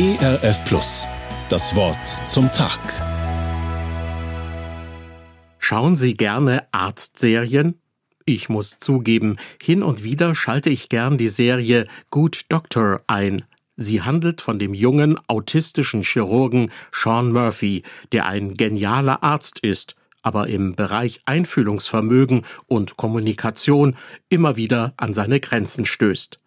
ERF Plus. Das Wort zum Tag. Schauen Sie gerne Arztserien? Ich muss zugeben, hin und wieder schalte ich gern die Serie Good Doctor ein. Sie handelt von dem jungen autistischen Chirurgen Sean Murphy, der ein genialer Arzt ist, aber im Bereich Einfühlungsvermögen und Kommunikation immer wieder an seine Grenzen stößt.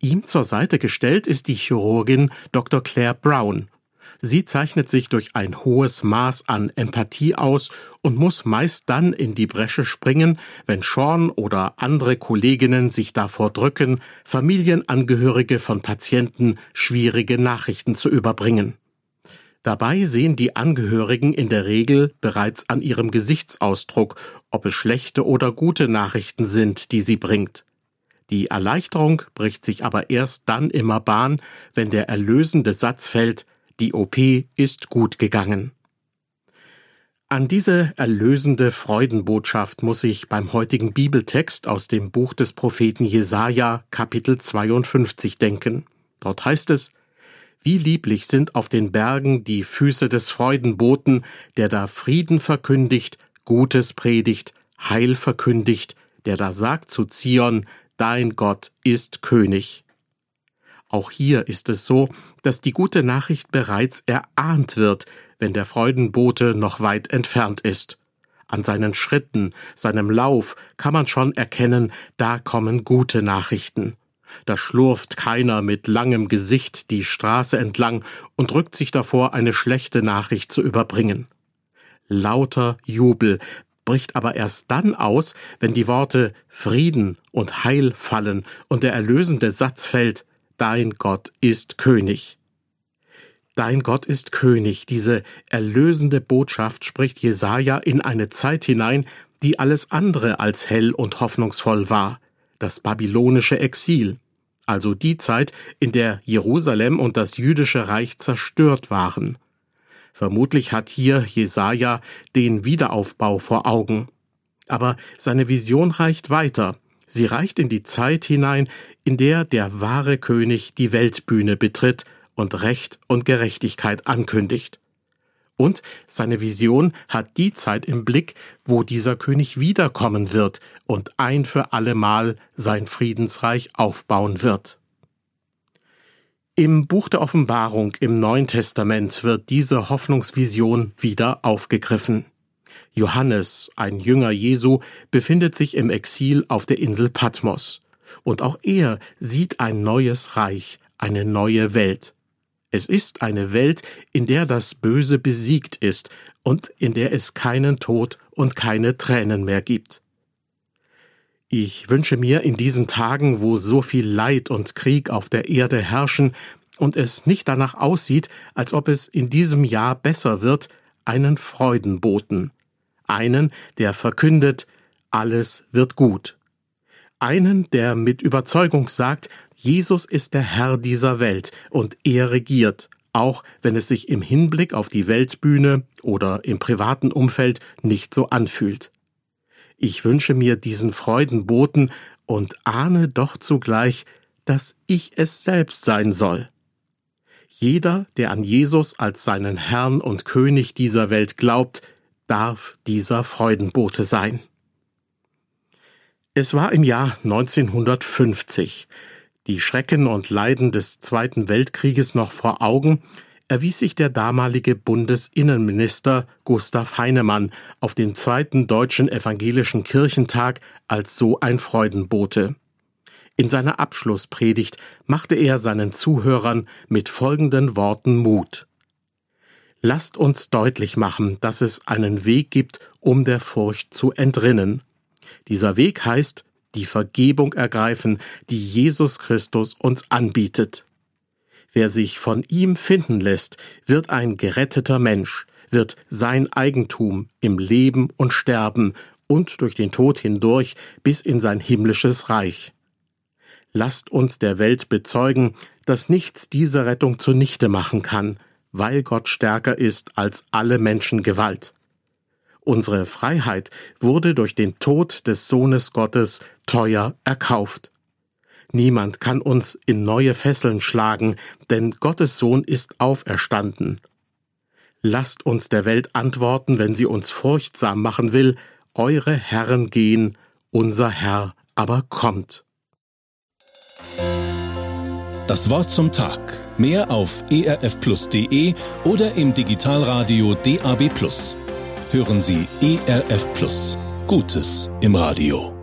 Ihm zur Seite gestellt ist die Chirurgin Dr. Claire Brown. Sie zeichnet sich durch ein hohes Maß an Empathie aus und muss meist dann in die Bresche springen, wenn Sean oder andere Kolleginnen sich davor drücken, Familienangehörige von Patienten schwierige Nachrichten zu überbringen. Dabei sehen die Angehörigen in der Regel bereits an ihrem Gesichtsausdruck, ob es schlechte oder gute Nachrichten sind, die sie bringt. Die Erleichterung bricht sich aber erst dann immer Bahn, wenn der erlösende Satz fällt, die OP ist gut gegangen. An diese erlösende Freudenbotschaft muss ich beim heutigen Bibeltext aus dem Buch des Propheten Jesaja, Kapitel 52 denken. Dort heißt es, wie lieblich sind auf den Bergen die Füße des Freudenboten, der da Frieden verkündigt, Gutes predigt, Heil verkündigt, der da sagt zu Zion, dein Gott ist König. Auch hier ist es so, dass die gute Nachricht bereits erahnt wird, wenn der Freudenbote noch weit entfernt ist. An seinen Schritten, seinem Lauf kann man schon erkennen, da kommen gute Nachrichten. Da schlurft keiner mit langem Gesicht die Straße entlang und drückt sich davor, eine schlechte Nachricht zu überbringen. Lauter Jubel, bricht aber erst dann aus, wenn die Worte Frieden und Heil fallen und der erlösende Satz fällt, Dein Gott ist König. Dein Gott ist König. Diese erlösende Botschaft spricht Jesaja in eine Zeit hinein, die alles andere als hell und hoffnungsvoll war. Das babylonische Exil. Also die Zeit, in der Jerusalem und das jüdische Reich zerstört waren. Vermutlich hat hier Jesaja den Wiederaufbau vor Augen. Aber seine Vision reicht weiter. Sie reicht in die Zeit hinein, in der der wahre König die Weltbühne betritt und Recht und Gerechtigkeit ankündigt. Und seine Vision hat die Zeit im Blick, wo dieser König wiederkommen wird und ein für allemal sein Friedensreich aufbauen wird. Im Buch der Offenbarung im Neuen Testament wird diese Hoffnungsvision wieder aufgegriffen. Johannes, ein Jünger Jesu, befindet sich im Exil auf der Insel Patmos. Und auch er sieht ein neues Reich, eine neue Welt. Es ist eine Welt, in der das Böse besiegt ist und in der es keinen Tod und keine Tränen mehr gibt. Ich wünsche mir in diesen Tagen, wo so viel Leid und Krieg auf der Erde herrschen und es nicht danach aussieht, als ob es in diesem Jahr besser wird, einen Freudenboten, einen, der verkündet, alles wird gut, einen, der mit Überzeugung sagt, Jesus ist der Herr dieser Welt und er regiert, auch wenn es sich im Hinblick auf die Weltbühne oder im privaten Umfeld nicht so anfühlt. Ich wünsche mir diesen Freudenboten und ahne doch zugleich, dass ich es selbst sein soll. Jeder, der an Jesus als seinen Herrn und König dieser Welt glaubt, darf dieser Freudenbote sein. Es war im Jahr 1950. Die Schrecken und Leiden des Zweiten Weltkrieges noch vor Augen, erwies sich der damalige Bundesinnenminister Gustav Heinemann auf den zweiten deutschen evangelischen Kirchentag als so ein Freudenbote. In seiner Abschlusspredigt machte er seinen Zuhörern mit folgenden Worten Mut. Lasst uns deutlich machen, dass es einen Weg gibt, um der Furcht zu entrinnen. Dieser Weg heißt, die Vergebung ergreifen, die Jesus Christus uns anbietet. Wer sich von ihm finden lässt, wird ein geretteter Mensch, wird sein Eigentum im Leben und Sterben und durch den Tod hindurch bis in sein himmlisches Reich. Lasst uns der Welt bezeugen, dass nichts diese Rettung zunichte machen kann, weil Gott stärker ist als alle Menschengewalt. Unsere Freiheit wurde durch den Tod des Sohnes Gottes teuer erkauft. Niemand kann uns in neue Fesseln schlagen, denn Gottes Sohn ist auferstanden. Lasst uns der Welt antworten, wenn sie uns furchtsam machen will, eure Herren gehen, unser Herr aber kommt. Das Wort zum Tag. Mehr auf erfplus.de oder im Digitalradio DAB. Hören Sie ERF Plus. Gutes im Radio.